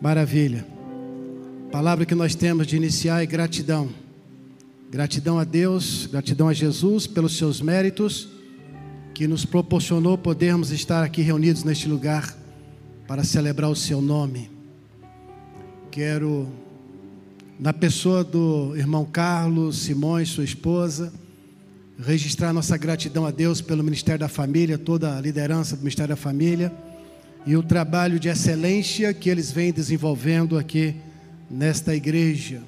Maravilha. A palavra que nós temos de iniciar é gratidão. Gratidão a Deus, gratidão a Jesus pelos seus méritos que nos proporcionou podermos estar aqui reunidos neste lugar para celebrar o seu nome. Quero na pessoa do irmão Carlos Simões, sua esposa, registrar nossa gratidão a Deus pelo Ministério da Família, toda a liderança do Ministério da Família e o trabalho de excelência que eles vêm desenvolvendo aqui nesta igreja.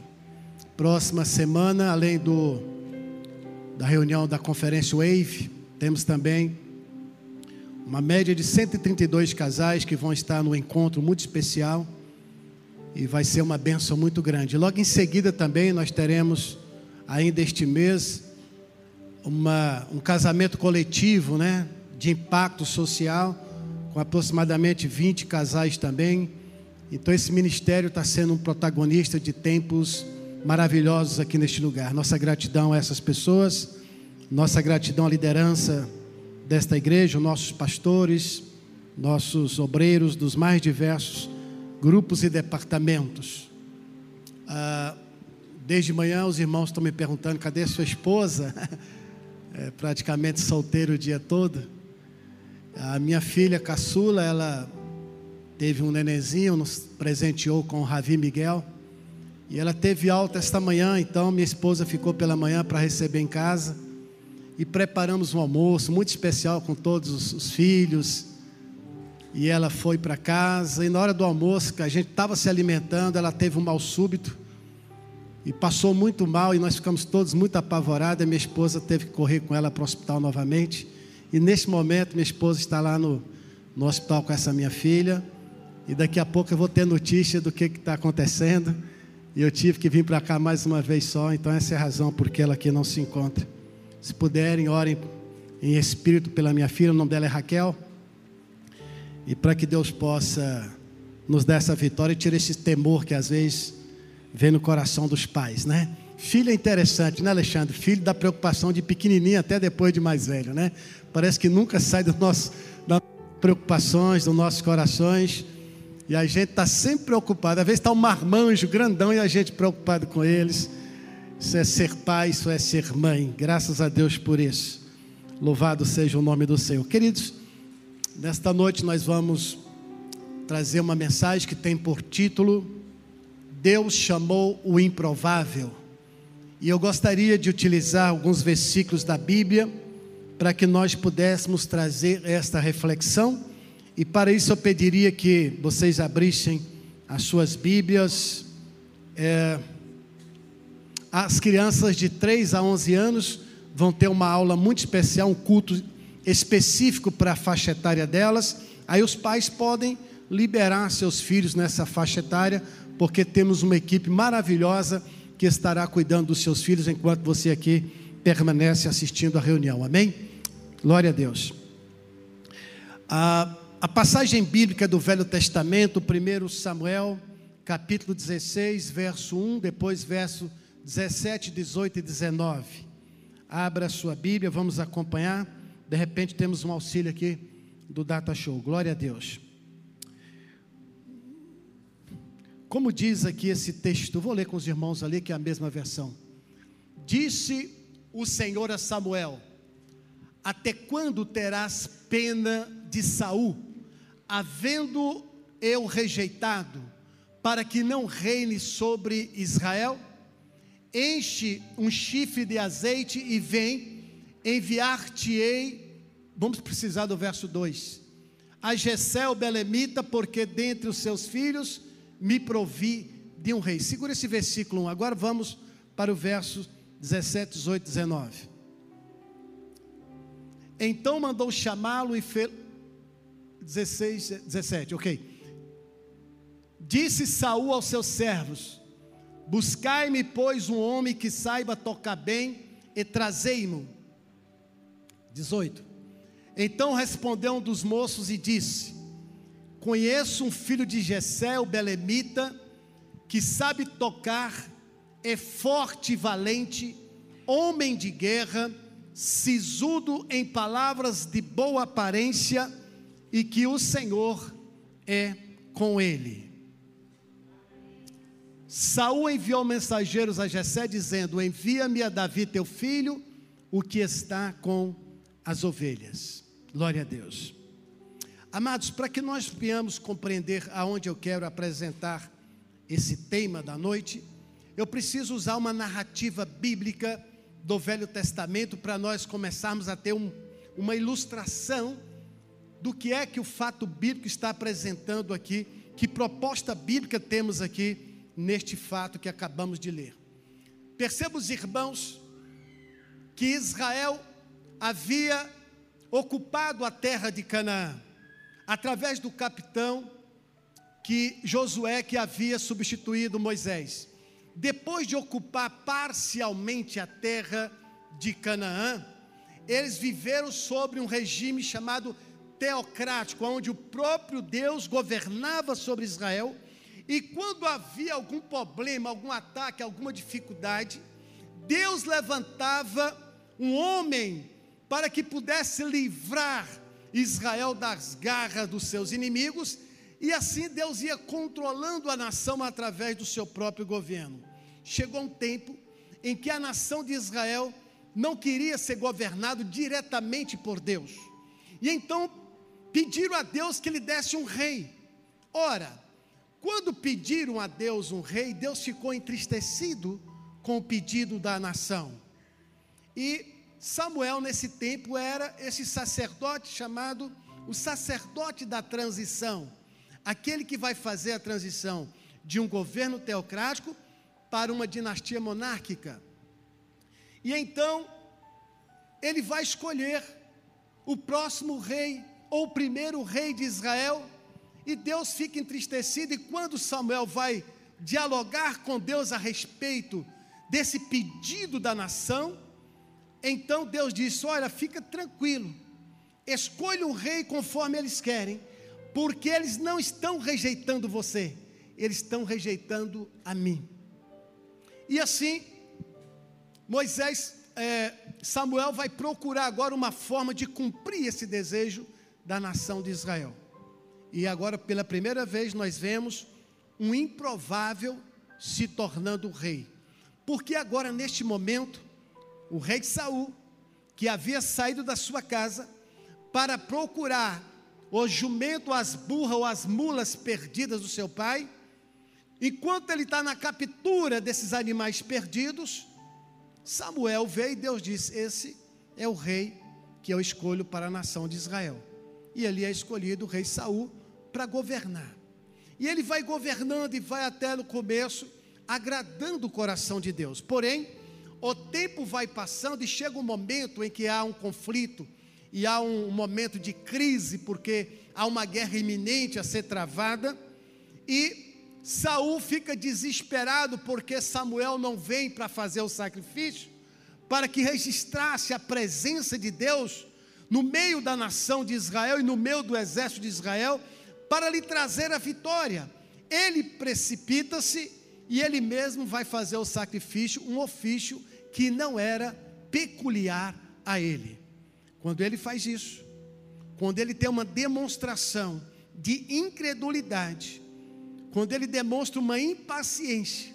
Próxima semana, além do da reunião da conferência Wave, temos também uma média de 132 casais que vão estar no encontro muito especial e vai ser uma benção muito grande. Logo em seguida também nós teremos ainda este mês uma, um casamento coletivo, né, de impacto social, com aproximadamente 20 casais também. Então esse ministério está sendo um protagonista de tempos maravilhosos aqui neste lugar. Nossa gratidão a essas pessoas, nossa gratidão à liderança desta igreja, nossos pastores, nossos obreiros dos mais diversos grupos e departamentos. Ah, desde manhã os irmãos estão me perguntando: cadê sua esposa? É, praticamente solteiro o dia todo. A minha filha caçula, ela teve um nenenzinho, nos presenteou com o Ravi Miguel. E ela teve alta esta manhã, então minha esposa ficou pela manhã para receber em casa. E preparamos um almoço muito especial com todos os, os filhos, e ela foi para casa, e na hora do almoço, que a gente estava se alimentando, ela teve um mal súbito. E passou muito mal, e nós ficamos todos muito apavorados. A minha esposa teve que correr com ela para o hospital novamente. E neste momento, minha esposa está lá no, no hospital com essa minha filha. E daqui a pouco eu vou ter notícia do que está acontecendo. E eu tive que vir para cá mais uma vez só. Então, essa é a razão por que ela aqui não se encontra. Se puderem, orem em espírito pela minha filha. O nome dela é Raquel e para que Deus possa nos dar essa vitória e tirar esse temor que às vezes vem no coração dos pais, né? Filho é interessante, né, Alexandre? Filho da preocupação de pequenininho até depois de mais velho, né? Parece que nunca sai do nosso, das preocupações, dos nossos corações. E a gente está sempre preocupado. Às vezes está um marmanjo grandão e a gente preocupado com eles. Isso é ser pai, isso é ser mãe. Graças a Deus por isso. Louvado seja o nome do Senhor. Queridos, Nesta noite nós vamos trazer uma mensagem que tem por título Deus chamou o improvável. E eu gostaria de utilizar alguns versículos da Bíblia para que nós pudéssemos trazer esta reflexão. E para isso eu pediria que vocês abrissem as suas Bíblias. É, as crianças de 3 a 11 anos vão ter uma aula muito especial, um culto específico para a faixa etária delas, aí os pais podem liberar seus filhos nessa faixa etária, porque temos uma equipe maravilhosa que estará cuidando dos seus filhos enquanto você aqui permanece assistindo a reunião. Amém? Glória a Deus. A, a passagem bíblica do Velho Testamento, 1 Samuel, capítulo 16, verso 1, depois verso 17, 18 e 19. Abra a sua Bíblia, vamos acompanhar. De repente temos um auxílio aqui do Data Show. Glória a Deus. Como diz aqui esse texto, vou ler com os irmãos ali, que é a mesma versão. Disse o Senhor a Samuel: Até quando terás pena de Saul, havendo eu rejeitado, para que não reine sobre Israel? Enche um chifre de azeite e vem, enviar-te-ei Vamos precisar do verso 2. A Gessel Belemita, porque dentre os seus filhos me provi de um rei. Segura esse versículo 1. Agora vamos para o verso 17, 18, 19. Então mandou chamá-lo e fez. 16, 17, ok. Disse Saul aos seus servos: Buscai-me, pois, um homem que saiba tocar bem, e trazei-mo. 18. Então respondeu um dos moços e disse: Conheço um filho de Jessé, o belemita, que sabe tocar, é forte e valente, homem de guerra, sisudo em palavras de boa aparência, e que o Senhor é com ele. Saul enviou mensageiros a Jessé dizendo: Envia-me a Davi teu filho, o que está com as ovelhas. Glória a Deus. Amados, para que nós venhamos compreender aonde eu quero apresentar esse tema da noite, eu preciso usar uma narrativa bíblica do Velho Testamento para nós começarmos a ter um, uma ilustração do que é que o fato bíblico está apresentando aqui, que proposta bíblica temos aqui neste fato que acabamos de ler. Perceba os irmãos que Israel havia ocupado a terra de Canaã através do capitão que Josué que havia substituído Moisés. Depois de ocupar parcialmente a terra de Canaã, eles viveram sobre um regime chamado teocrático, onde o próprio Deus governava sobre Israel, e quando havia algum problema, algum ataque, alguma dificuldade, Deus levantava um homem para que pudesse livrar Israel das garras dos seus inimigos, e assim Deus ia controlando a nação através do seu próprio governo. Chegou um tempo em que a nação de Israel não queria ser governado diretamente por Deus. E então pediram a Deus que lhe desse um rei. Ora, quando pediram a Deus um rei, Deus ficou entristecido com o pedido da nação. E Samuel, nesse tempo, era esse sacerdote chamado o sacerdote da transição, aquele que vai fazer a transição de um governo teocrático para uma dinastia monárquica. E então, ele vai escolher o próximo rei, ou o primeiro rei de Israel, e Deus fica entristecido, e quando Samuel vai dialogar com Deus a respeito desse pedido da nação, então Deus disse: Olha, fica tranquilo, escolha um rei conforme eles querem, porque eles não estão rejeitando você, eles estão rejeitando a mim. E assim, Moisés, é, Samuel vai procurar agora uma forma de cumprir esse desejo da nação de Israel. E agora, pela primeira vez, nós vemos um improvável se tornando rei. Porque agora, neste momento, o rei Saul, que havia saído da sua casa para procurar o jumento, as burras ou as mulas perdidas do seu pai, enquanto ele está na captura desses animais perdidos, Samuel veio e Deus disse: Esse é o rei que eu escolho para a nação de Israel. E ali é escolhido o rei Saul para governar. E ele vai governando e vai até no começo, agradando o coração de Deus. Porém, o tempo vai passando e chega um momento em que há um conflito e há um momento de crise, porque há uma guerra iminente a ser travada, e Saul fica desesperado porque Samuel não vem para fazer o sacrifício, para que registrasse a presença de Deus no meio da nação de Israel e no meio do exército de Israel, para lhe trazer a vitória. Ele precipita-se e ele mesmo vai fazer o sacrifício, um ofício que não era peculiar a ele. Quando ele faz isso, quando ele tem uma demonstração de incredulidade, quando ele demonstra uma impaciência,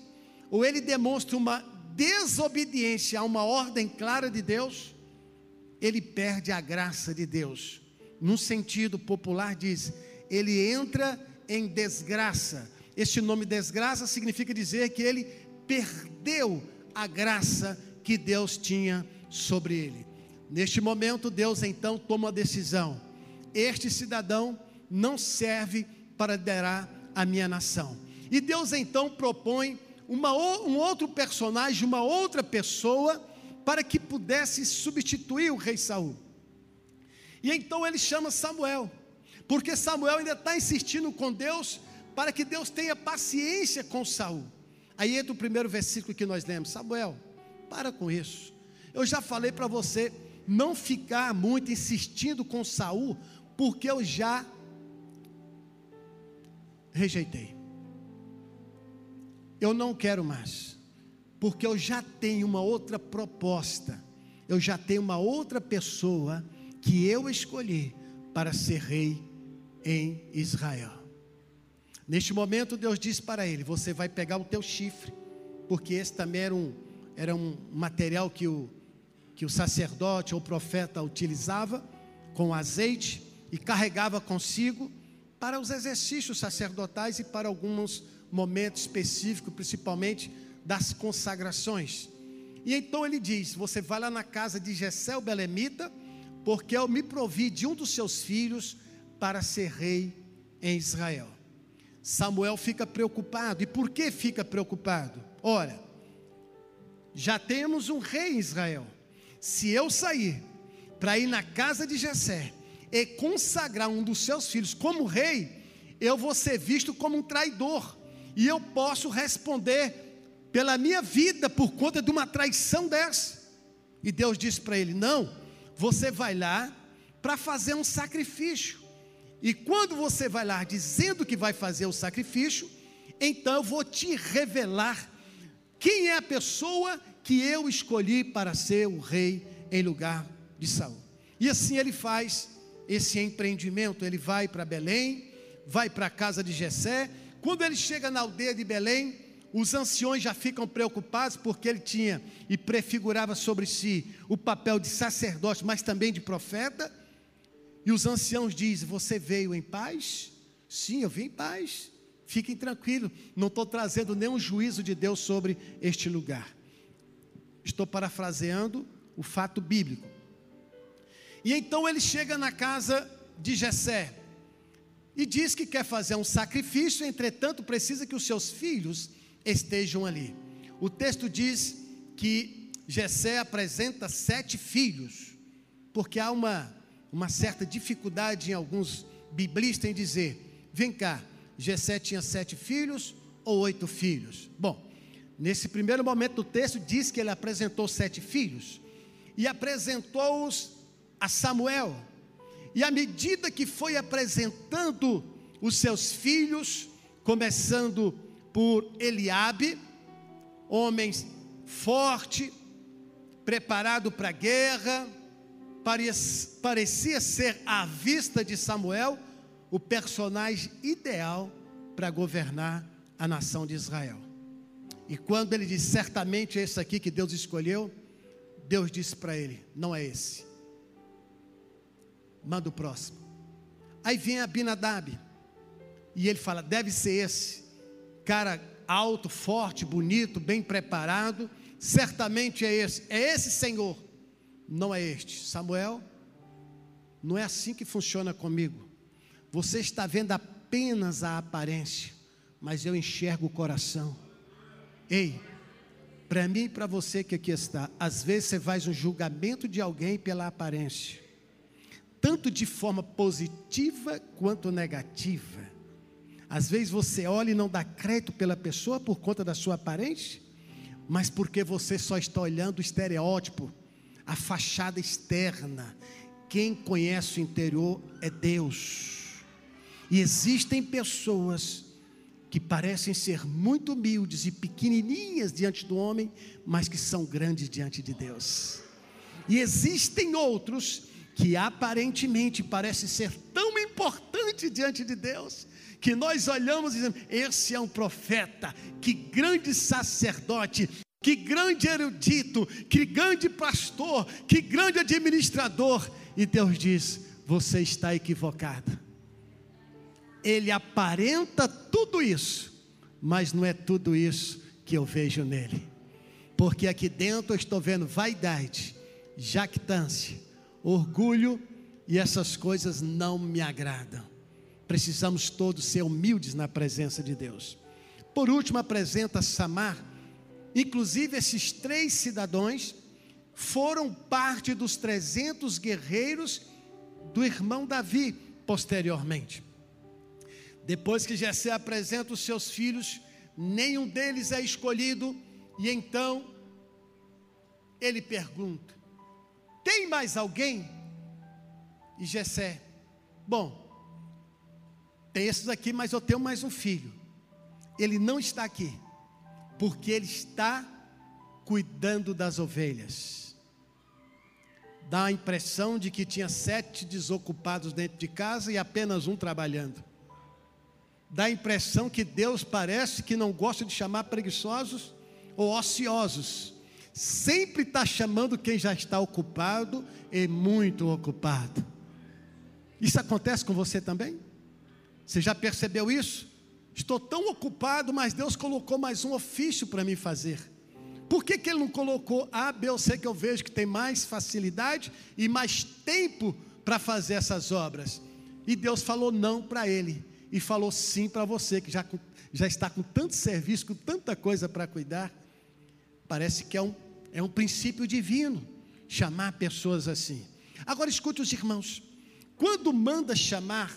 ou ele demonstra uma desobediência a uma ordem clara de Deus, ele perde a graça de Deus. Num sentido popular, diz: ele entra em desgraça. Este nome desgraça significa dizer que ele perdeu a graça que Deus tinha sobre ele. Neste momento, Deus então toma a decisão: este cidadão não serve para liderar a minha nação. E Deus então propõe uma, um outro personagem, uma outra pessoa, para que pudesse substituir o rei Saul. E então ele chama Samuel, porque Samuel ainda está insistindo com Deus para que Deus tenha paciência com Saul. Aí entra o primeiro versículo que nós lemos: Samuel, para com isso. Eu já falei para você não ficar muito insistindo com Saul, porque eu já rejeitei. Eu não quero mais, porque eu já tenho uma outra proposta. Eu já tenho uma outra pessoa que eu escolhi para ser rei em Israel. Neste momento, Deus disse para ele: Você vai pegar o teu chifre, porque esse também era um, era um material que o, que o sacerdote ou profeta utilizava com azeite e carregava consigo para os exercícios sacerdotais e para alguns momentos específicos, principalmente das consagrações. E então ele diz: Você vai lá na casa de Gessé Belemita, porque eu me provi de um dos seus filhos para ser rei em Israel. Samuel fica preocupado. E por que fica preocupado? Ora, já temos um rei em Israel. Se eu sair para ir na casa de Jessé e consagrar um dos seus filhos como rei, eu vou ser visto como um traidor. E eu posso responder pela minha vida por conta de uma traição dessa. E Deus disse para ele: Não, você vai lá para fazer um sacrifício. E quando você vai lá dizendo que vai fazer o sacrifício, então eu vou te revelar quem é a pessoa que eu escolhi para ser o rei em lugar de Saul. E assim ele faz esse empreendimento, ele vai para Belém, vai para a casa de Jessé. Quando ele chega na aldeia de Belém, os anciões já ficam preocupados porque ele tinha e prefigurava sobre si o papel de sacerdote, mas também de profeta. E os anciãos dizem: Você veio em paz? Sim, eu vim em paz. Fiquem tranquilos, não estou trazendo nenhum juízo de Deus sobre este lugar. Estou parafraseando o fato bíblico. E então ele chega na casa de Jessé e diz que quer fazer um sacrifício, entretanto precisa que os seus filhos estejam ali. O texto diz que Jessé apresenta sete filhos, porque há uma uma certa dificuldade em alguns biblistas em dizer: vem cá, Gessé tinha sete filhos ou oito filhos? Bom, nesse primeiro momento do texto diz que ele apresentou sete filhos e apresentou-os a Samuel. E à medida que foi apresentando os seus filhos, começando por Eliabe, homem forte, preparado para a guerra, parecia ser, à vista de Samuel, o personagem ideal para governar a nação de Israel. E quando ele disse, certamente é esse aqui que Deus escolheu, Deus disse para ele: não é esse. Manda o próximo. Aí vem Abinadab, e ele fala: deve ser esse. Cara alto, forte, bonito, bem preparado, certamente é esse. É esse Senhor não é este. Samuel, não é assim que funciona comigo. Você está vendo apenas a aparência, mas eu enxergo o coração. Ei, para mim e para você que aqui está, às vezes você faz um julgamento de alguém pela aparência, tanto de forma positiva quanto negativa. Às vezes você olha e não dá crédito pela pessoa por conta da sua aparência, mas porque você só está olhando o estereótipo a fachada externa. Quem conhece o interior é Deus. E existem pessoas que parecem ser muito humildes e pequenininhas diante do homem, mas que são grandes diante de Deus. E existem outros que aparentemente parecem ser tão importantes diante de Deus, que nós olhamos e dizemos: esse é um profeta, que grande sacerdote, que grande erudito, que grande pastor, que grande administrador. E Deus diz: Você está equivocado. Ele aparenta tudo isso, mas não é tudo isso que eu vejo nele. Porque aqui dentro eu estou vendo vaidade, jactância, orgulho e essas coisas não me agradam. Precisamos todos ser humildes na presença de Deus. Por último, apresenta Samar Inclusive, esses três cidadãos foram parte dos 300 guerreiros do irmão Davi posteriormente. Depois que Jessé apresenta os seus filhos, nenhum deles é escolhido, e então ele pergunta: Tem mais alguém? E Jessé, bom, tem esses aqui, mas eu tenho mais um filho. Ele não está aqui porque ele está cuidando das ovelhas. Dá a impressão de que tinha sete desocupados dentro de casa e apenas um trabalhando. Dá a impressão que Deus parece que não gosta de chamar preguiçosos ou ociosos. Sempre está chamando quem já está ocupado e muito ocupado. Isso acontece com você também? Você já percebeu isso? Estou tão ocupado, mas Deus colocou mais um ofício para mim fazer. Por que, que Ele não colocou A, B ou C que eu vejo que tem mais facilidade e mais tempo para fazer essas obras? E Deus falou não para ele e falou sim para você que já, já está com tanto serviço, com tanta coisa para cuidar. Parece que é um, é um princípio divino chamar pessoas assim. Agora escute os irmãos. Quando manda chamar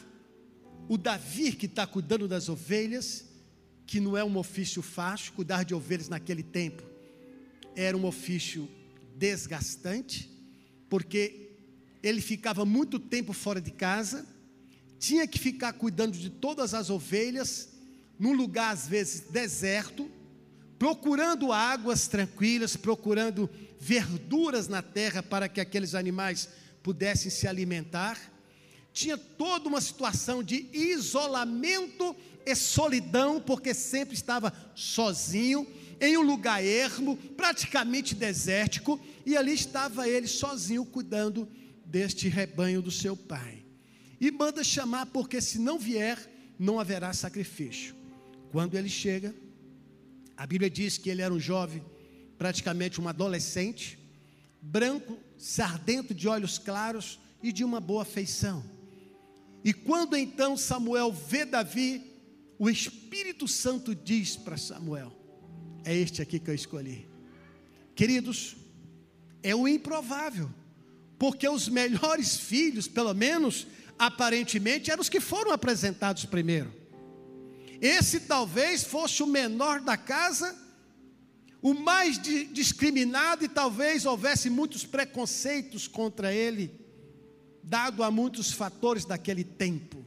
o Davi que está cuidando das ovelhas, que não é um ofício fácil, cuidar de ovelhas naquele tempo era um ofício desgastante, porque ele ficava muito tempo fora de casa, tinha que ficar cuidando de todas as ovelhas, num lugar às vezes deserto, procurando águas tranquilas, procurando verduras na terra para que aqueles animais pudessem se alimentar tinha toda uma situação de isolamento e solidão, porque sempre estava sozinho, em um lugar ermo, praticamente desértico, e ali estava ele sozinho cuidando deste rebanho do seu pai. E manda chamar, porque se não vier, não haverá sacrifício. Quando ele chega, a Bíblia diz que ele era um jovem, praticamente um adolescente, branco, sardento de olhos claros e de uma boa feição. E quando então Samuel vê Davi, o Espírito Santo diz para Samuel: É este aqui que eu escolhi. Queridos, é o improvável, porque os melhores filhos, pelo menos aparentemente, eram os que foram apresentados primeiro. Esse talvez fosse o menor da casa, o mais discriminado, e talvez houvesse muitos preconceitos contra ele dado a muitos fatores daquele tempo.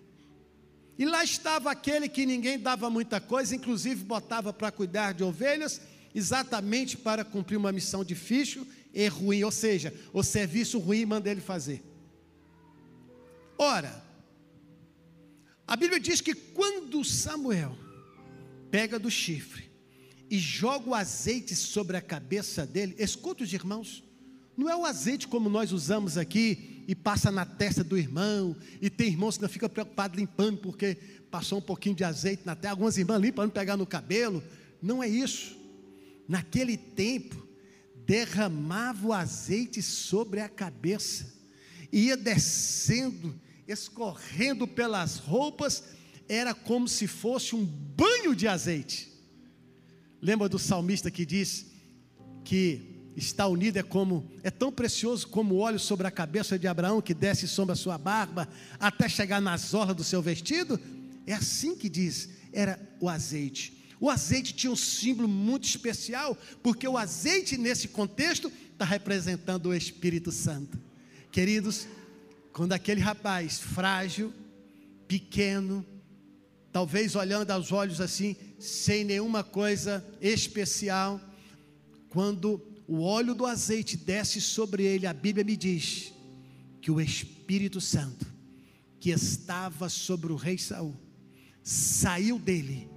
E lá estava aquele que ninguém dava muita coisa, inclusive botava para cuidar de ovelhas, exatamente para cumprir uma missão difícil e ruim, ou seja, o serviço ruim manda ele fazer. Ora, a Bíblia diz que quando Samuel pega do chifre e joga o azeite sobre a cabeça dele, escuta os irmãos, não é o azeite como nós usamos aqui e passa na testa do irmão, e tem irmãos que não ficam preocupados limpando porque passou um pouquinho de azeite na testa, algumas irmãs limpam para não pegar no cabelo. Não é isso. Naquele tempo, derramava o azeite sobre a cabeça, ia descendo, escorrendo pelas roupas, era como se fosse um banho de azeite. Lembra do salmista que diz que está unido é como é tão precioso como o óleo sobre a cabeça de Abraão que desce sobre a sua barba até chegar nas orlas do seu vestido. É assim que diz, era o azeite. O azeite tinha um símbolo muito especial, porque o azeite nesse contexto está representando o Espírito Santo. Queridos, quando aquele rapaz frágil, pequeno, talvez olhando aos olhos assim, sem nenhuma coisa especial, quando o óleo do azeite desce sobre ele, a Bíblia me diz que o Espírito Santo, que estava sobre o rei Saul, saiu dele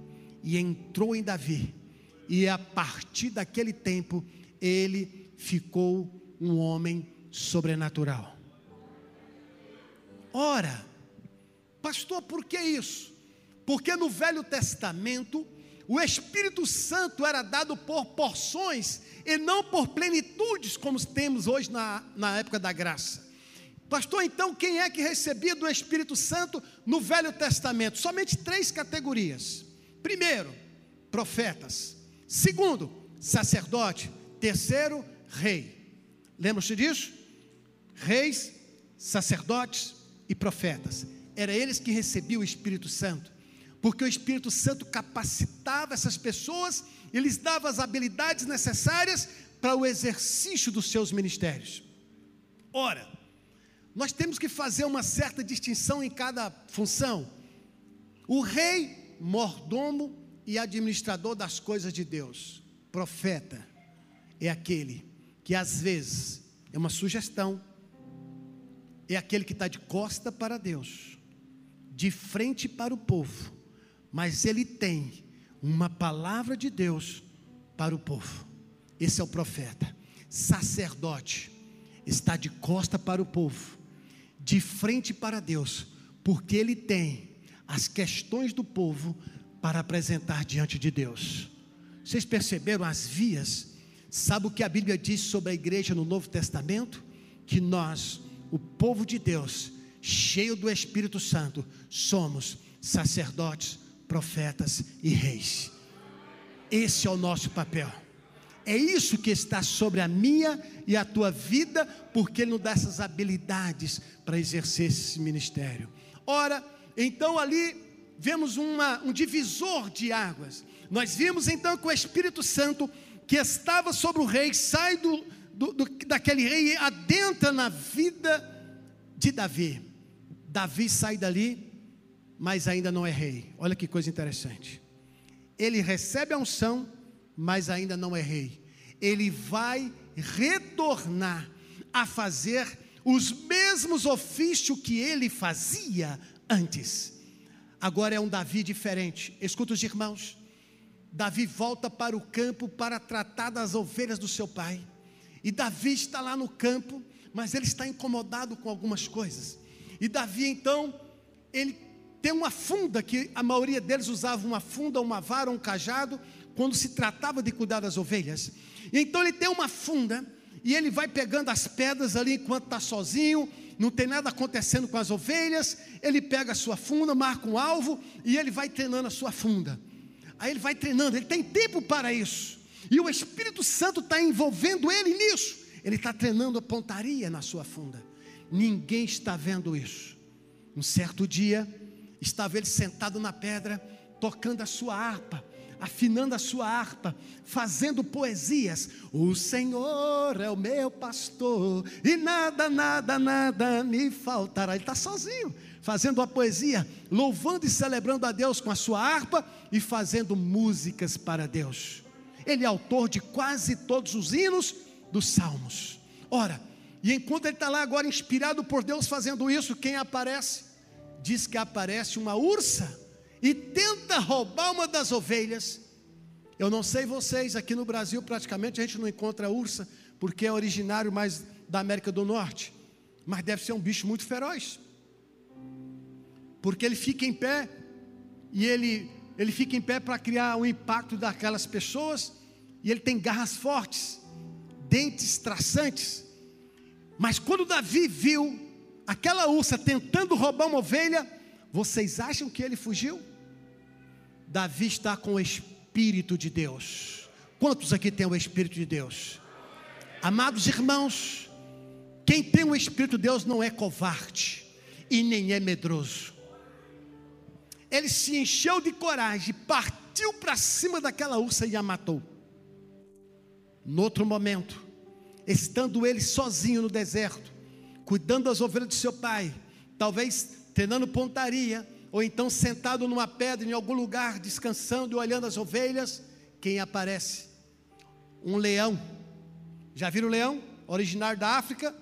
e entrou em Davi, e a partir daquele tempo ele ficou um homem sobrenatural. Ora, pastor, por que isso? Porque no Velho Testamento o Espírito Santo era dado por porções e não por plenitudes, como temos hoje na, na época da graça. Pastor, então quem é que recebia do Espírito Santo no Velho Testamento? Somente três categorias. Primeiro, profetas. Segundo, sacerdote. Terceiro, rei. Lembram-se disso? Reis, sacerdotes e profetas. Era eles que recebiam o Espírito Santo porque o Espírito Santo capacitava essas pessoas e lhes dava as habilidades necessárias para o exercício dos seus ministérios. Ora, nós temos que fazer uma certa distinção em cada função. O rei, mordomo e administrador das coisas de Deus, profeta, é aquele que às vezes é uma sugestão, é aquele que está de costa para Deus, de frente para o povo, mas ele tem uma palavra de Deus para o povo. Esse é o profeta, sacerdote, está de costa para o povo, de frente para Deus, porque ele tem as questões do povo para apresentar diante de Deus. Vocês perceberam as vias? Sabe o que a Bíblia diz sobre a igreja no Novo Testamento? Que nós, o povo de Deus, cheio do Espírito Santo, somos sacerdotes, profetas e reis. Esse é o nosso papel. É isso que está sobre a minha e a tua vida, porque Ele nos dá essas habilidades para exercer esse ministério. Ora, então ali vemos uma, um divisor de águas. Nós vimos então que o Espírito Santo que estava sobre o rei sai do, do, do, daquele rei adentra na vida de Davi. Davi sai dali, mas ainda não é rei. Olha que coisa interessante. Ele recebe a unção, mas ainda não é rei. Ele vai retornar a fazer os mesmos ofícios que ele fazia antes. Agora é um Davi diferente. Escuta os irmãos. Davi volta para o campo para tratar das ovelhas do seu pai. E Davi está lá no campo, mas ele está incomodado com algumas coisas. E Davi então, ele tem uma funda que a maioria deles usava uma funda, uma vara, um cajado, quando se tratava de cuidar das ovelhas. E então ele tem uma funda e ele vai pegando as pedras ali enquanto está sozinho, não tem nada acontecendo com as ovelhas, ele pega a sua funda, marca um alvo e ele vai treinando a sua funda. Aí ele vai treinando, ele tem tempo para isso. E o Espírito Santo está envolvendo ele nisso. Ele está treinando a pontaria na sua funda. Ninguém está vendo isso. Um certo dia, estava ele sentado na pedra, tocando a sua harpa afinando a sua harpa, fazendo poesias. O Senhor é o meu pastor, e nada, nada, nada me faltará. Ele está sozinho, fazendo a poesia, louvando e celebrando a Deus com a sua harpa e fazendo músicas para Deus. Ele é autor de quase todos os hinos dos salmos. Ora, e enquanto ele está lá agora inspirado por Deus fazendo isso, quem aparece? Diz que aparece uma ursa e tenta roubar uma das ovelhas. Eu não sei vocês, aqui no Brasil praticamente a gente não encontra ursa, porque é originário mais da América do Norte, mas deve ser um bicho muito feroz. Porque ele fica em pé e ele ele fica em pé para criar o impacto daquelas pessoas, e ele tem garras fortes, dentes traçantes. Mas quando Davi viu aquela ursa tentando roubar uma ovelha, vocês acham que ele fugiu? Davi está com o Espírito de Deus. Quantos aqui tem o Espírito de Deus? Amados irmãos, quem tem o Espírito de Deus não é covarde e nem é medroso. Ele se encheu de coragem, partiu para cima daquela ursa e a matou. No outro momento, estando ele sozinho no deserto, cuidando das ovelhas de seu pai, talvez treinando pontaria, ou então sentado numa pedra em algum lugar, descansando e olhando as ovelhas, quem aparece? Um leão. Já viram o leão? Originário da África.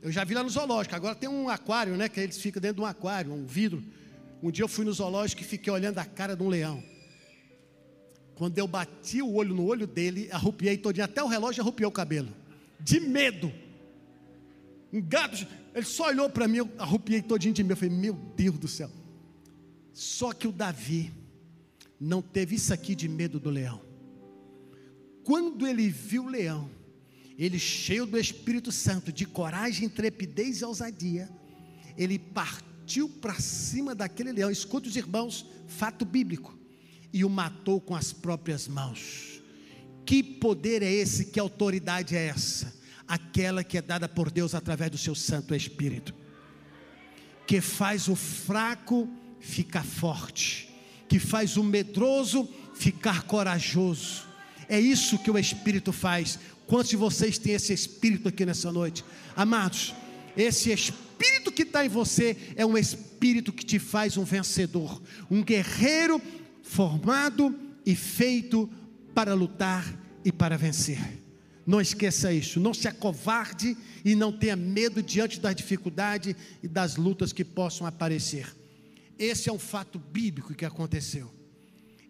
Eu já vi lá no zoológico. Agora tem um aquário, né? Que eles ficam dentro de um aquário, um vidro. Um dia eu fui no zoológico e fiquei olhando a cara de um leão. Quando eu bati o olho no olho dele, arrupiei todinho, até o relógio arrupiou o cabelo. De medo. Um gato, ele só olhou para mim, eu arrupiei todinho de medo. Eu falei, meu Deus do céu. Só que o Davi não teve isso aqui de medo do leão. Quando ele viu o leão, ele cheio do Espírito Santo, de coragem, intrepidez e ousadia, ele partiu para cima daquele leão. Escuta os irmãos, fato bíblico, e o matou com as próprias mãos. Que poder é esse? Que autoridade é essa? aquela que é dada por Deus através do seu Santo Espírito, que faz o fraco ficar forte, que faz o medroso ficar corajoso. É isso que o Espírito faz. Quantos de vocês têm esse Espírito aqui nessa noite? Amados, esse Espírito que está em você é um Espírito que te faz um vencedor, um guerreiro formado e feito para lutar e para vencer. Não esqueça isso, não se acovarde e não tenha medo diante das dificuldades e das lutas que possam aparecer. Esse é um fato bíblico que aconteceu.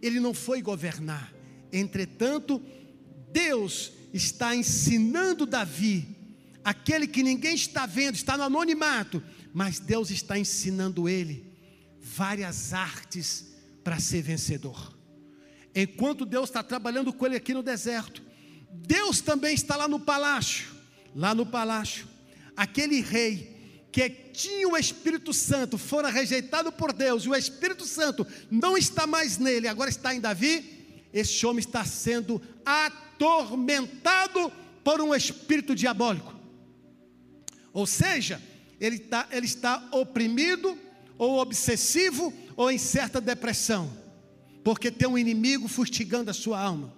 ele não foi governar. Entretanto, Deus está ensinando Davi, aquele que ninguém está vendo, está no anonimato, mas Deus está ensinando ele várias artes para ser vencedor. Enquanto Deus está trabalhando com ele aqui no deserto, Deus também está lá no palácio. Lá no palácio, aquele rei que tinha o Espírito Santo, fora rejeitado por Deus, e o Espírito Santo não está mais nele, agora está em Davi, esse homem está sendo atormentado por um espírito diabólico. Ou seja, ele, está ele está oprimido, ou obsessivo, ou em certa depressão, porque tem um inimigo fustigando a sua alma.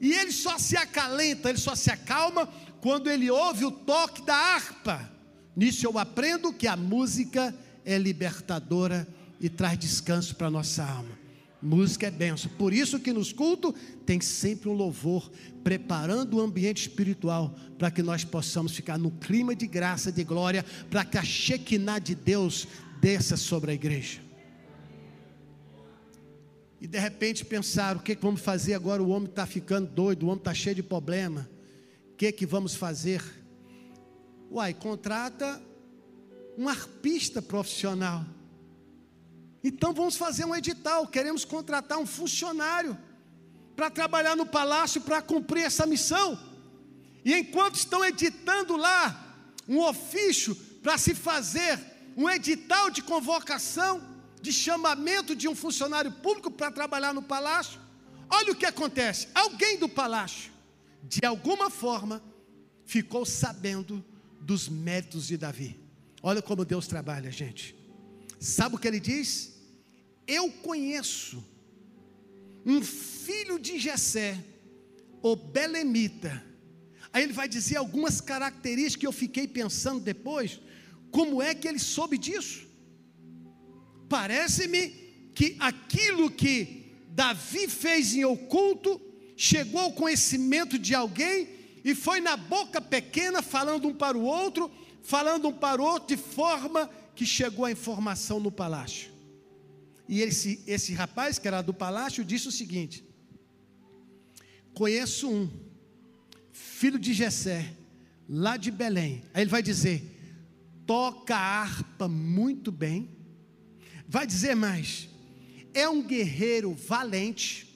E ele só se acalenta, ele só se acalma quando ele ouve o toque da harpa. Nisso eu aprendo que a música é libertadora e traz descanso para a nossa alma. Música é benção. Por isso que nos cultos tem sempre um louvor, preparando o ambiente espiritual para que nós possamos ficar no clima de graça, de glória, para que a Shekinah de Deus desça sobre a igreja. E de repente pensar, o que, que vamos fazer agora? O homem está ficando doido, o homem está cheio de problema. O que, que vamos fazer? Uai, contrata um arpista profissional. Então vamos fazer um edital. Queremos contratar um funcionário para trabalhar no palácio para cumprir essa missão. E enquanto estão editando lá um ofício para se fazer um edital de convocação, de chamamento de um funcionário público para trabalhar no palácio, olha o que acontece: alguém do palácio, de alguma forma, ficou sabendo dos méritos de Davi. Olha como Deus trabalha, gente. Sabe o que ele diz? Eu conheço um filho de Jessé, o Belemita. Aí ele vai dizer algumas características que eu fiquei pensando depois, como é que ele soube disso? Parece-me que aquilo que Davi fez em oculto chegou ao conhecimento de alguém e foi na boca pequena, falando um para o outro, falando um para o outro, de forma que chegou a informação no palácio. E esse, esse rapaz, que era do palácio, disse o seguinte: Conheço um, filho de Jessé, lá de Belém. Aí ele vai dizer: toca a harpa muito bem. Vai dizer mais: é um guerreiro valente,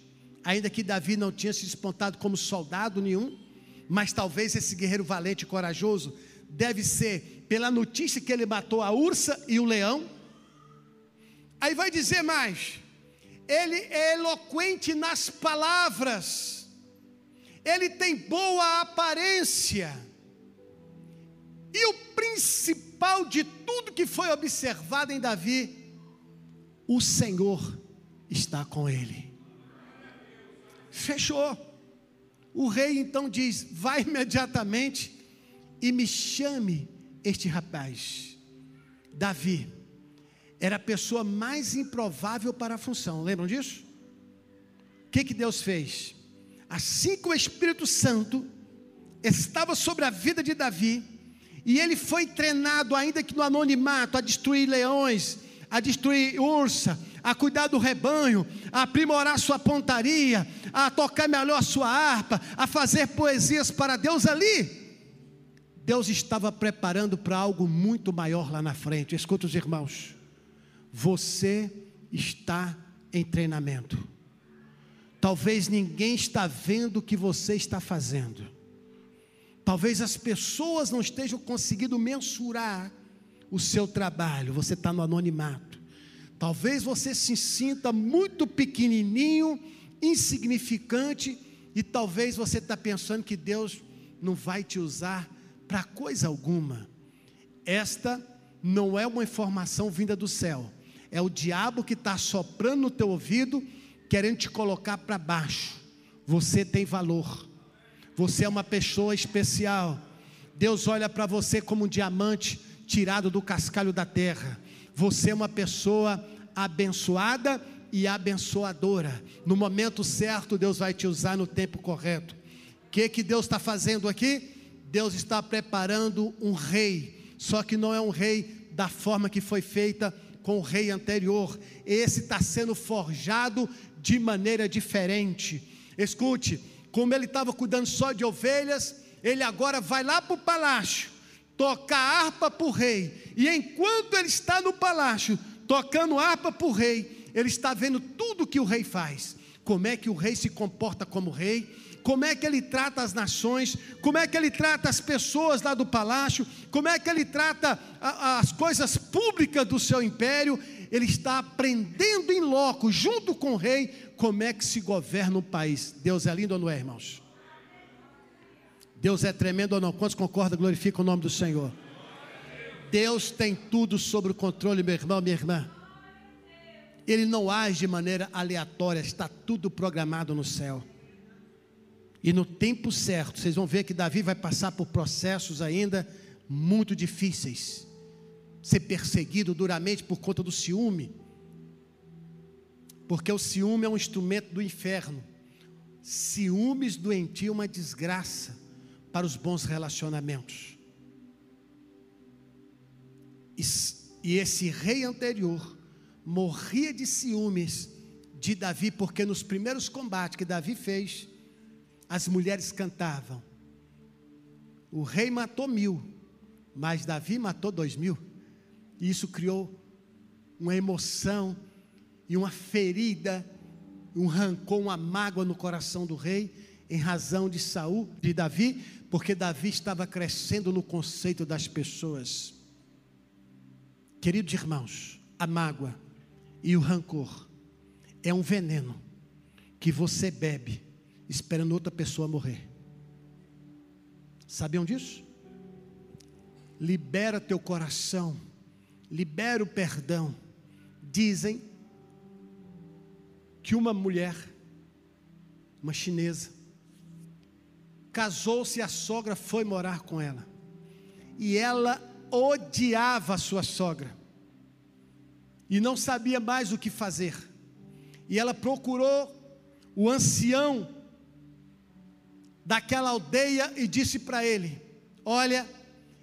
ainda que Davi não tinha se despontado como soldado nenhum mas talvez esse guerreiro valente e corajoso deve ser pela notícia que ele matou a ursa e o leão. Aí vai dizer mais: ele é eloquente nas palavras, ele tem boa aparência, e o principal de tudo que foi observado em Davi, o Senhor está com ele. Fechou. O rei então diz: Vai imediatamente e me chame este rapaz. Davi era a pessoa mais improvável para a função, lembram disso? O que, que Deus fez? Assim que o Espírito Santo estava sobre a vida de Davi, e ele foi treinado, ainda que no anonimato, a destruir leões, a destruir ursa, a cuidar do rebanho, a aprimorar sua pontaria, a tocar melhor a sua harpa, a fazer poesias para Deus ali. Deus estava preparando para algo muito maior lá na frente. Escuta os irmãos. Você está em treinamento. Talvez ninguém está vendo o que você está fazendo. Talvez as pessoas não estejam conseguindo mensurar o seu trabalho. Você está no anonimato. Talvez você se sinta muito pequenininho, insignificante, e talvez você está pensando que Deus não vai te usar para coisa alguma. Esta não é uma informação vinda do céu, é o diabo que está soprando no teu ouvido, querendo te colocar para baixo. Você tem valor, você é uma pessoa especial. Deus olha para você como um diamante tirado do cascalho da terra. Você é uma pessoa abençoada e abençoadora. No momento certo, Deus vai te usar no tempo correto. O que, que Deus está fazendo aqui? Deus está preparando um rei, só que não é um rei da forma que foi feita com o rei anterior. Esse está sendo forjado de maneira diferente. Escute, como ele estava cuidando só de ovelhas, ele agora vai lá para o palácio, tocar harpa para o rei. E enquanto ele está no palácio, tocando harpa para o rei, ele está vendo tudo que o rei faz. Como é que o rei se comporta como rei, como é que ele trata as nações, como é que ele trata as pessoas lá do palácio, como é que ele trata as coisas públicas do seu império. Ele está aprendendo em loco, junto com o rei, como é que se governa o país. Deus é lindo ou não é, irmãos? Deus é tremendo ou não? Quantos concordam, glorificam o nome do Senhor? Deus tem tudo sob o controle, meu irmão, minha irmã. Ele não age de maneira aleatória, está tudo programado no céu. E no tempo certo, vocês vão ver que Davi vai passar por processos ainda muito difíceis. Ser perseguido duramente por conta do ciúme. Porque o ciúme é um instrumento do inferno. Ciúmes doentio é uma desgraça para os bons relacionamentos. E esse rei anterior morria de ciúmes de Davi, porque nos primeiros combates que Davi fez, as mulheres cantavam. O rei matou mil, mas Davi matou dois mil. E isso criou uma emoção e uma ferida, um rancor, uma mágoa no coração do rei, em razão de Saul, de Davi, porque Davi estava crescendo no conceito das pessoas. Queridos irmãos, a mágoa e o rancor é um veneno que você bebe esperando outra pessoa morrer. Sabiam disso? Libera teu coração, libera o perdão. Dizem que uma mulher, uma chinesa, casou-se e a sogra foi morar com ela. E ela odiava a sua sogra. E não sabia mais o que fazer. E ela procurou o ancião daquela aldeia e disse para ele: Olha,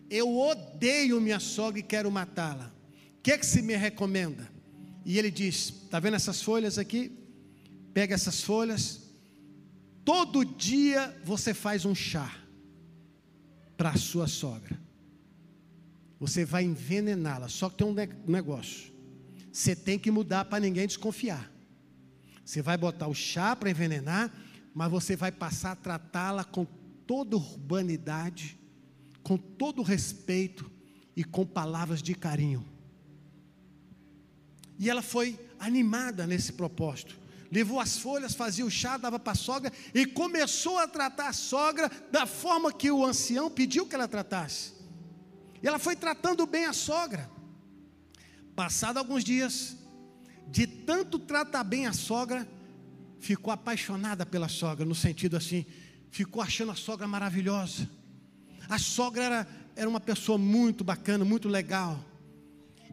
eu odeio minha sogra e quero matá-la. O que, que se me recomenda? E ele diz: Está vendo essas folhas aqui? Pega essas folhas. Todo dia você faz um chá para a sua sogra. Você vai envenená-la. Só que tem um negócio. Você tem que mudar para ninguém desconfiar. Você vai botar o chá para envenenar mas você vai passar a tratá-la com toda urbanidade, com todo respeito e com palavras de carinho. E ela foi animada nesse propósito. Levou as folhas, fazia o chá, dava para a sogra e começou a tratar a sogra da forma que o ancião pediu que ela tratasse. E ela foi tratando bem a sogra. Passado alguns dias, de tanto tratar bem a sogra, ficou apaixonada pela sogra, no sentido assim, ficou achando a sogra maravilhosa. A sogra era, era uma pessoa muito bacana, muito legal.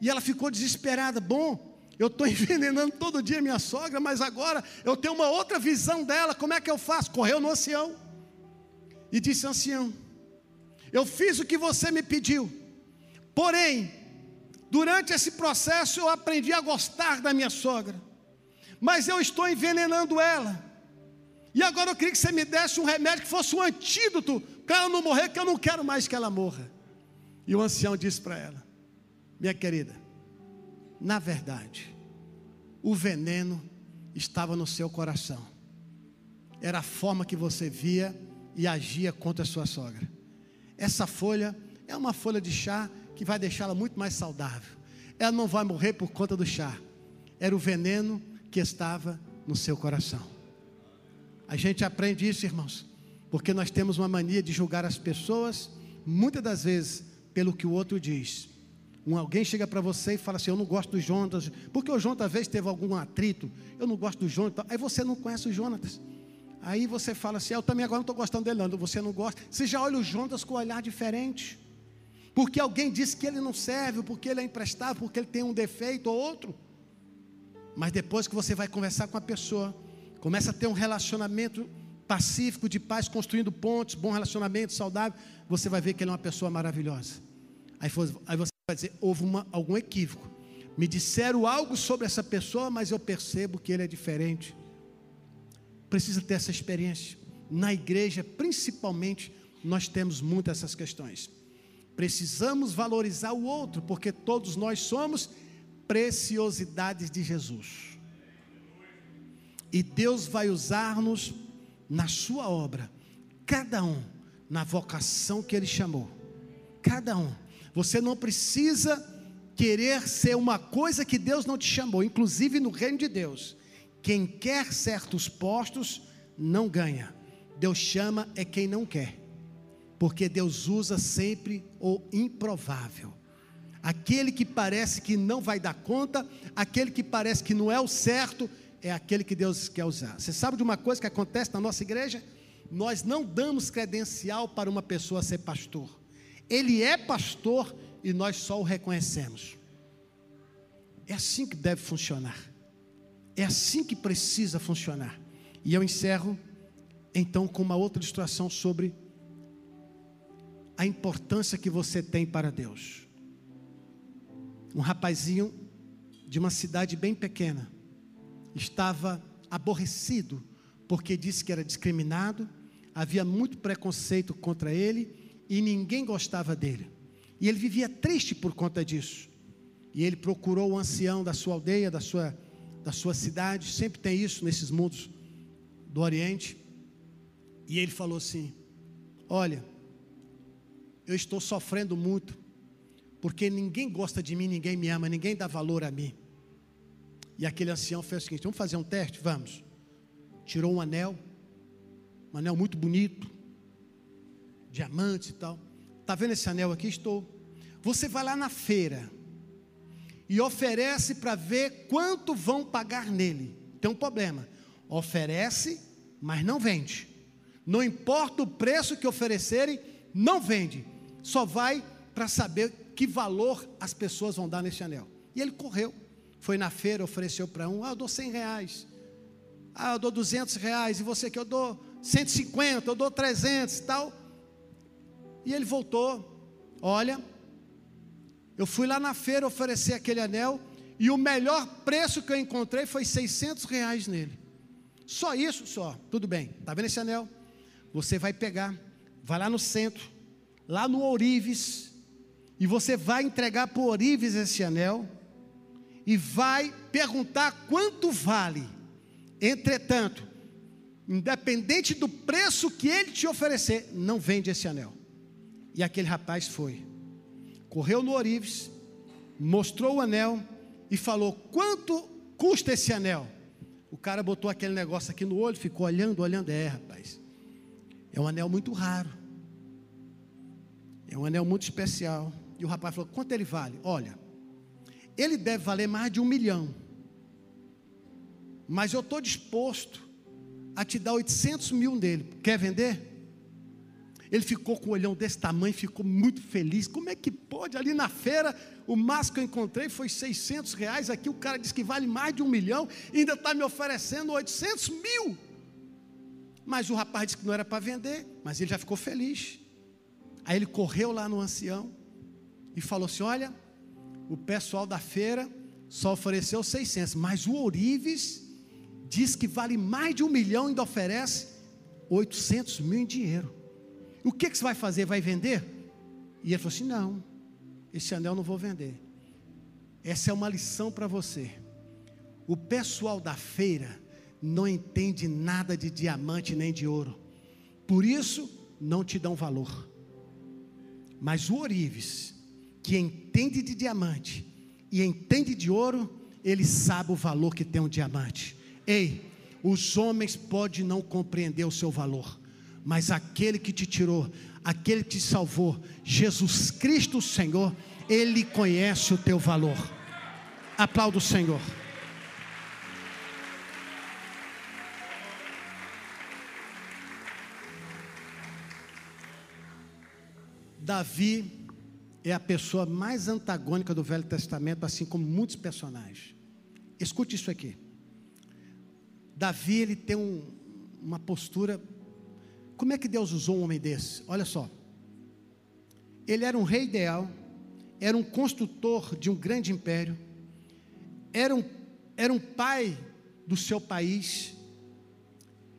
E ela ficou desesperada. Bom, eu estou envenenando todo dia minha sogra, mas agora eu tenho uma outra visão dela. Como é que eu faço? Correu no ancião e disse: Ancião, eu fiz o que você me pediu, porém, durante esse processo eu aprendi a gostar da minha sogra mas eu estou envenenando ela. E agora eu queria que você me desse um remédio que fosse um antídoto para ela não morrer, que eu não quero mais que ela morra. E o ancião disse para ela: Minha querida, na verdade, o veneno estava no seu coração. Era a forma que você via e agia contra a sua sogra. Essa folha é uma folha de chá que vai deixá-la muito mais saudável. Ela não vai morrer por conta do chá. Era o veneno que estava no seu coração. A gente aprende isso, irmãos, porque nós temos uma mania de julgar as pessoas, muitas das vezes, pelo que o outro diz. Um, alguém chega para você e fala assim: Eu não gosto do Jonas, porque o Jonas vezes teve algum atrito, eu não gosto do Jonas. Aí você não conhece o Jonas. Aí você fala assim: Eu também agora não estou gostando dele, não. Você não gosta. Você já olha o Jonas com um olhar diferente. Porque alguém disse que ele não serve, porque ele é emprestável, porque ele tem um defeito ou outro. Mas depois que você vai conversar com a pessoa, começa a ter um relacionamento pacífico, de paz, construindo pontes, bom relacionamento, saudável, você vai ver que ele é uma pessoa maravilhosa. Aí, você vai dizer, houve uma, algum equívoco. Me disseram algo sobre essa pessoa, mas eu percebo que ele é diferente. Precisa ter essa experiência. Na igreja, principalmente, nós temos muitas essas questões. Precisamos valorizar o outro, porque todos nós somos preciosidades de Jesus. E Deus vai usar-nos na sua obra, cada um na vocação que Ele chamou. Cada um. Você não precisa querer ser uma coisa que Deus não te chamou, inclusive no reino de Deus. Quem quer certos postos não ganha. Deus chama é quem não quer porque Deus usa sempre o improvável. Aquele que parece que não vai dar conta, aquele que parece que não é o certo, é aquele que Deus quer usar. Você sabe de uma coisa que acontece na nossa igreja? Nós não damos credencial para uma pessoa ser pastor. Ele é pastor e nós só o reconhecemos. É assim que deve funcionar. É assim que precisa funcionar. E eu encerro então com uma outra ilustração sobre a importância que você tem para Deus. Um rapazinho de uma cidade bem pequena estava aborrecido porque disse que era discriminado, havia muito preconceito contra ele e ninguém gostava dele. E ele vivia triste por conta disso. E ele procurou o ancião da sua aldeia, da sua, da sua cidade, sempre tem isso nesses mundos do Oriente. E ele falou assim: Olha, eu estou sofrendo muito, porque ninguém gosta de mim, ninguém me ama, ninguém dá valor a mim. E aquele ancião fez o seguinte: vamos fazer um teste? Vamos. Tirou um anel, um anel muito bonito, diamantes e tal. Está vendo esse anel aqui? Estou. Você vai lá na feira e oferece para ver quanto vão pagar nele. Tem um problema. Oferece, mas não vende. Não importa o preço que oferecerem, não vende só vai para saber que valor as pessoas vão dar nesse anel. E ele correu, foi na feira, ofereceu para um, ah, eu dou 100 reais, ah, eu dou 200 reais, e você que eu dou 150, eu dou 300 e tal. E ele voltou, olha, eu fui lá na feira oferecer aquele anel, e o melhor preço que eu encontrei foi 600 reais nele. Só isso, só. Tudo bem. Está vendo esse anel? Você vai pegar, vai lá no centro, lá no Ourives, e você vai entregar para o Ourives esse anel, e vai perguntar quanto vale. Entretanto, independente do preço que ele te oferecer, não vende esse anel. E aquele rapaz foi, correu no Ourives, mostrou o anel e falou: Quanto custa esse anel? O cara botou aquele negócio aqui no olho, ficou olhando, olhando. É, rapaz, é um anel muito raro. É um anel muito especial. E o rapaz falou: quanto ele vale? Olha, ele deve valer mais de um milhão. Mas eu estou disposto a te dar 800 mil dele. Quer vender? Ele ficou com um olhão desse tamanho, ficou muito feliz. Como é que pode? Ali na feira, o máximo que eu encontrei foi 600 reais. Aqui o cara disse que vale mais de um milhão, ainda está me oferecendo 800 mil. Mas o rapaz disse que não era para vender, mas ele já ficou feliz. Aí ele correu lá no ancião e falou assim: Olha, o pessoal da feira só ofereceu 600, mas o Ourives diz que vale mais de um milhão e ainda oferece 800 mil em dinheiro. O que, que você vai fazer? Vai vender? E ele falou assim: Não, esse anel não vou vender. Essa é uma lição para você. O pessoal da feira não entende nada de diamante nem de ouro, por isso não te dão valor. Mas o Orives, que entende de diamante e entende de ouro, ele sabe o valor que tem um diamante. Ei, os homens podem não compreender o seu valor, mas aquele que te tirou, aquele que te salvou, Jesus Cristo, Senhor, ele conhece o teu valor. Aplauda o Senhor. Davi é a pessoa mais antagônica do Velho Testamento, assim como muitos personagens. Escute isso aqui. Davi ele tem um, uma postura. Como é que Deus usou um homem desse? Olha só. Ele era um rei ideal, era um construtor de um grande império, era um, era um pai do seu país,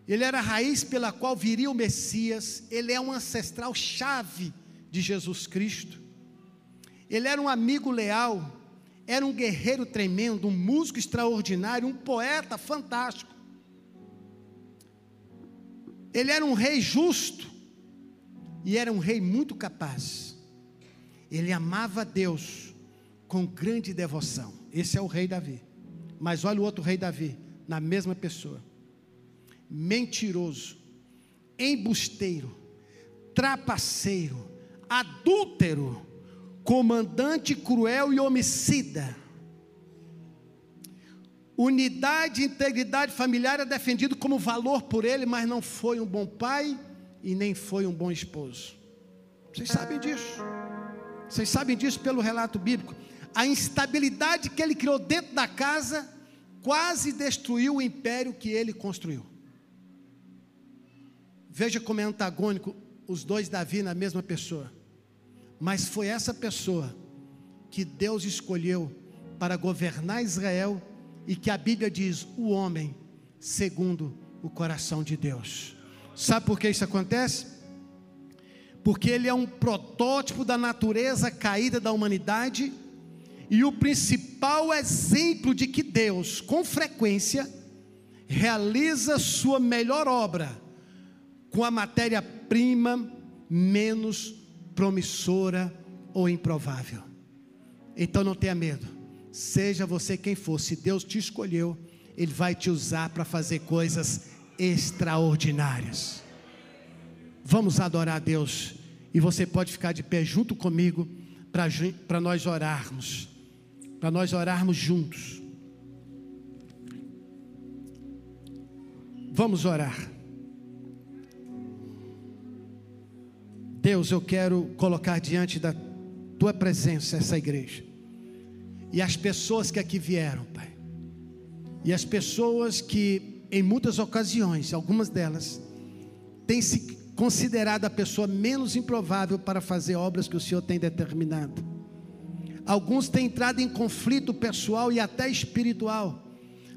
ele era a raiz pela qual viria o Messias, ele é um ancestral chave de Jesus Cristo, ele era um amigo leal, era um guerreiro tremendo, um músico extraordinário, um poeta fantástico. Ele era um rei justo e era um rei muito capaz. Ele amava Deus com grande devoção. Esse é o rei Davi. Mas olha o outro rei Davi, na mesma pessoa. Mentiroso, embusteiro, trapaceiro, adúltero, comandante cruel e homicida. Unidade e integridade familiar é defendido como valor por ele, mas não foi um bom pai e nem foi um bom esposo. Vocês sabem disso. Vocês sabem disso pelo relato bíblico. A instabilidade que ele criou dentro da casa quase destruiu o império que ele construiu. Veja como é antagônico os dois Davi na mesma pessoa. Mas foi essa pessoa que Deus escolheu para governar Israel e que a Bíblia diz: o homem segundo o coração de Deus. Sabe por que isso acontece? Porque ele é um protótipo da natureza caída da humanidade e o principal exemplo de que Deus, com frequência, realiza sua melhor obra com a matéria-prima menos promissora ou improvável. Então não tenha medo, seja você quem for, se Deus te escolheu, Ele vai te usar para fazer coisas extraordinárias. Vamos adorar a Deus, e você pode ficar de pé junto comigo para nós orarmos para nós orarmos juntos. Vamos orar. Deus, eu quero colocar diante da tua presença essa igreja. E as pessoas que aqui vieram, Pai. E as pessoas que, em muitas ocasiões, algumas delas, têm se considerado a pessoa menos improvável para fazer obras que o Senhor tem determinado. Alguns têm entrado em conflito pessoal e até espiritual,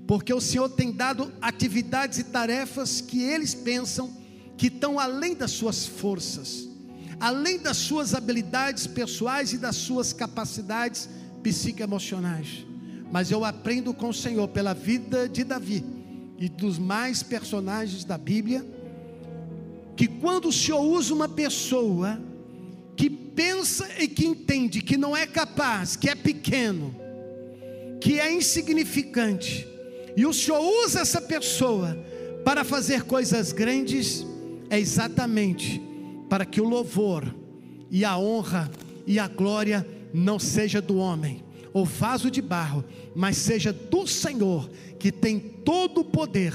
porque o Senhor tem dado atividades e tarefas que eles pensam que estão além das suas forças, além das suas habilidades pessoais e das suas capacidades psicoemocionais. Mas eu aprendo com o Senhor pela vida de Davi e dos mais personagens da Bíblia, que quando o Senhor usa uma pessoa, que pensa e que entende que não é capaz, que é pequeno, que é insignificante, e o Senhor usa essa pessoa para fazer coisas grandes, é exatamente para que o louvor e a honra e a glória não seja do homem ou vaso de barro, mas seja do Senhor, que tem todo o poder,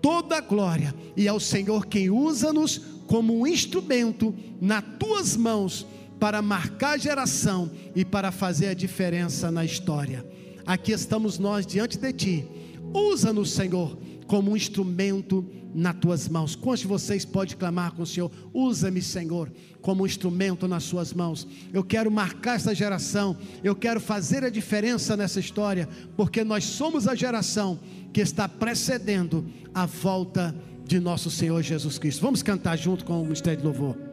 toda a glória, e é o Senhor quem usa-nos como um instrumento nas tuas mãos para marcar geração e para fazer a diferença na história. Aqui estamos nós diante de ti. Usa-nos, Senhor, como um instrumento nas tuas mãos. Quantos de vocês pode clamar com o Senhor? Usa-me, Senhor, como um instrumento nas suas mãos. Eu quero marcar essa geração, eu quero fazer a diferença nessa história, porque nós somos a geração que está precedendo a volta de nosso Senhor Jesus Cristo. Vamos cantar junto com o Ministério de Louvor.